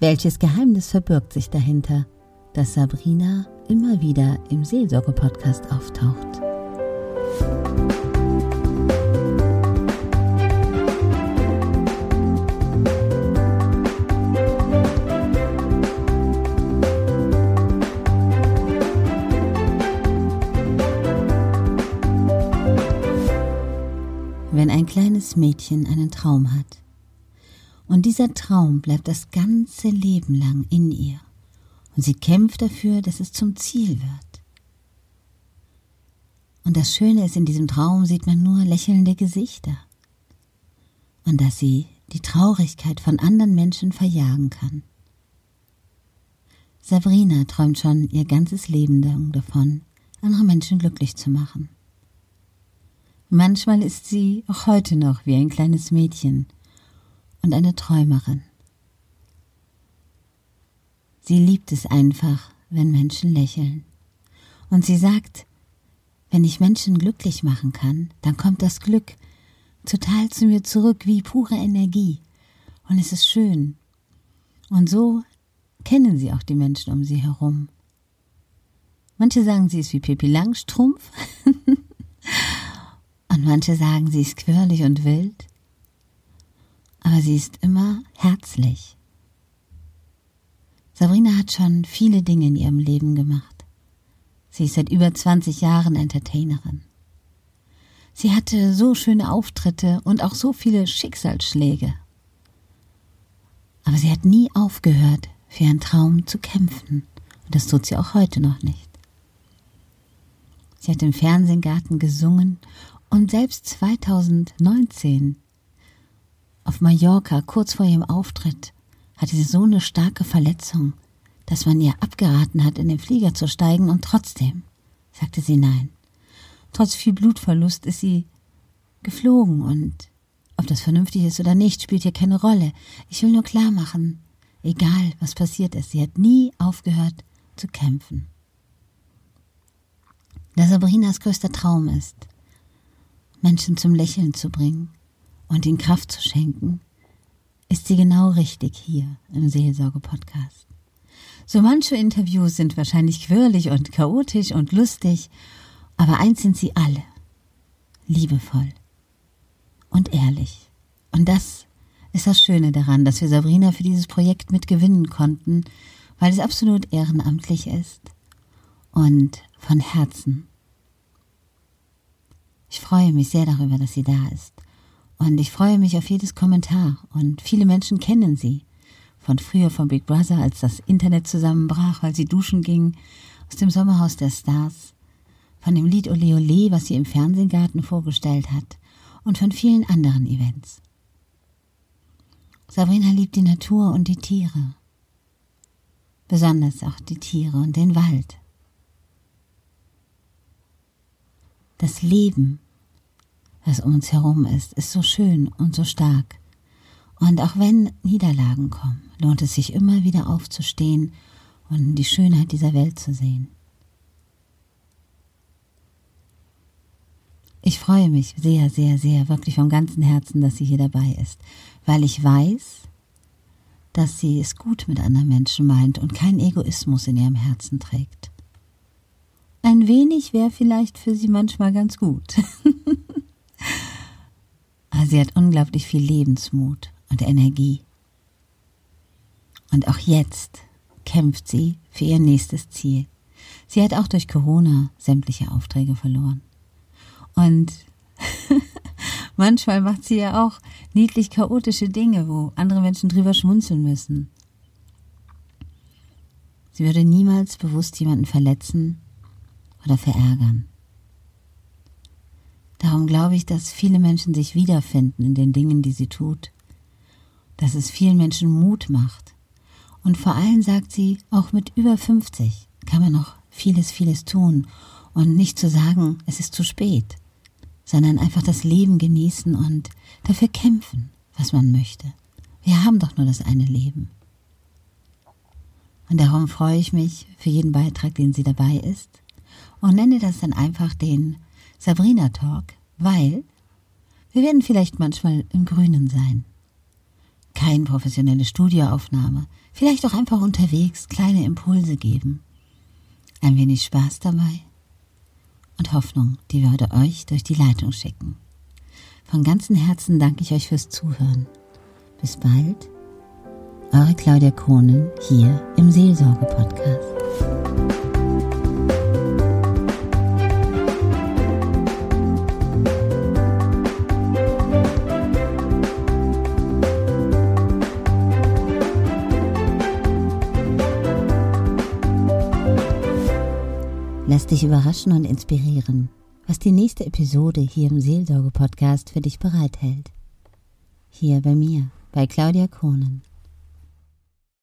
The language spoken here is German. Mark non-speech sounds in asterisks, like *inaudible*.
Welches Geheimnis verbirgt sich dahinter, dass Sabrina immer wieder im Seelsorge-Podcast auftaucht? Wenn ein kleines Mädchen einen Traum hat, und dieser Traum bleibt das ganze Leben lang in ihr. Und sie kämpft dafür, dass es zum Ziel wird. Und das Schöne ist, in diesem Traum sieht man nur lächelnde Gesichter. Und dass sie die Traurigkeit von anderen Menschen verjagen kann. Sabrina träumt schon ihr ganzes Leben lang davon, andere Menschen glücklich zu machen. Manchmal ist sie auch heute noch wie ein kleines Mädchen, und eine Träumerin. Sie liebt es einfach, wenn Menschen lächeln. Und sie sagt, wenn ich Menschen glücklich machen kann, dann kommt das Glück total zu mir zurück wie pure Energie. Und es ist schön. Und so kennen sie auch die Menschen um sie herum. Manche sagen, sie ist wie Pippi Langstrumpf. *laughs* und manche sagen, sie ist quirlig und wild aber sie ist immer herzlich. Sabrina hat schon viele Dinge in ihrem Leben gemacht. Sie ist seit über 20 Jahren Entertainerin. Sie hatte so schöne Auftritte und auch so viele Schicksalsschläge. Aber sie hat nie aufgehört, für ihren Traum zu kämpfen. Und das tut sie auch heute noch nicht. Sie hat im Fernsehgarten gesungen und selbst 2019 auf Mallorca, kurz vor ihrem Auftritt, hatte sie so eine starke Verletzung, dass man ihr abgeraten hat, in den Flieger zu steigen, und trotzdem sagte sie nein. Trotz viel Blutverlust ist sie geflogen und ob das vernünftig ist oder nicht, spielt hier keine Rolle. Ich will nur klar machen, egal was passiert ist, sie hat nie aufgehört zu kämpfen. Da Sabrinas größter Traum ist, Menschen zum Lächeln zu bringen, und ihnen Kraft zu schenken, ist sie genau richtig hier im Seelsorge-Podcast. So manche Interviews sind wahrscheinlich quirlig und chaotisch und lustig, aber eins sind sie alle. Liebevoll und ehrlich. Und das ist das Schöne daran, dass wir Sabrina für dieses Projekt mitgewinnen konnten, weil es absolut ehrenamtlich ist und von Herzen. Ich freue mich sehr darüber, dass sie da ist. Und ich freue mich auf jedes Kommentar. Und viele Menschen kennen sie. Von früher von Big Brother, als das Internet zusammenbrach, weil sie duschen ging. Aus dem Sommerhaus der Stars. Von dem Lied Ole Ole, was sie im Fernsehgarten vorgestellt hat. Und von vielen anderen Events. Sabrina liebt die Natur und die Tiere. Besonders auch die Tiere und den Wald. Das Leben was um uns herum ist, ist so schön und so stark. Und auch wenn Niederlagen kommen, lohnt es sich immer wieder aufzustehen und die Schönheit dieser Welt zu sehen. Ich freue mich sehr, sehr, sehr, wirklich von ganzem Herzen, dass sie hier dabei ist, weil ich weiß, dass sie es gut mit anderen Menschen meint und keinen Egoismus in ihrem Herzen trägt. Ein wenig wäre vielleicht für sie manchmal ganz gut. *laughs* Sie hat unglaublich viel Lebensmut und Energie. Und auch jetzt kämpft sie für ihr nächstes Ziel. Sie hat auch durch Corona sämtliche Aufträge verloren. Und *laughs* manchmal macht sie ja auch niedlich chaotische Dinge, wo andere Menschen drüber schmunzeln müssen. Sie würde niemals bewusst jemanden verletzen oder verärgern. Darum glaube ich, dass viele Menschen sich wiederfinden in den Dingen, die sie tut, dass es vielen Menschen Mut macht. Und vor allem sagt sie, auch mit über 50 kann man noch vieles, vieles tun und nicht zu sagen, es ist zu spät, sondern einfach das Leben genießen und dafür kämpfen, was man möchte. Wir haben doch nur das eine Leben. Und darum freue ich mich für jeden Beitrag, den sie dabei ist und nenne das dann einfach den Sabrina Talk, weil wir werden vielleicht manchmal im Grünen sein. Keine professionelle Studioaufnahme. Vielleicht auch einfach unterwegs kleine Impulse geben. Ein wenig Spaß dabei und Hoffnung, die wir heute euch durch die Leitung schicken. Von ganzem Herzen danke ich euch fürs Zuhören. Bis bald. Eure Claudia Kohnen hier im Seelsorge-Podcast. Dich überraschen und inspirieren, was die nächste Episode hier im Seelsorge-Podcast für dich bereithält. Hier bei mir, bei Claudia Kohnen.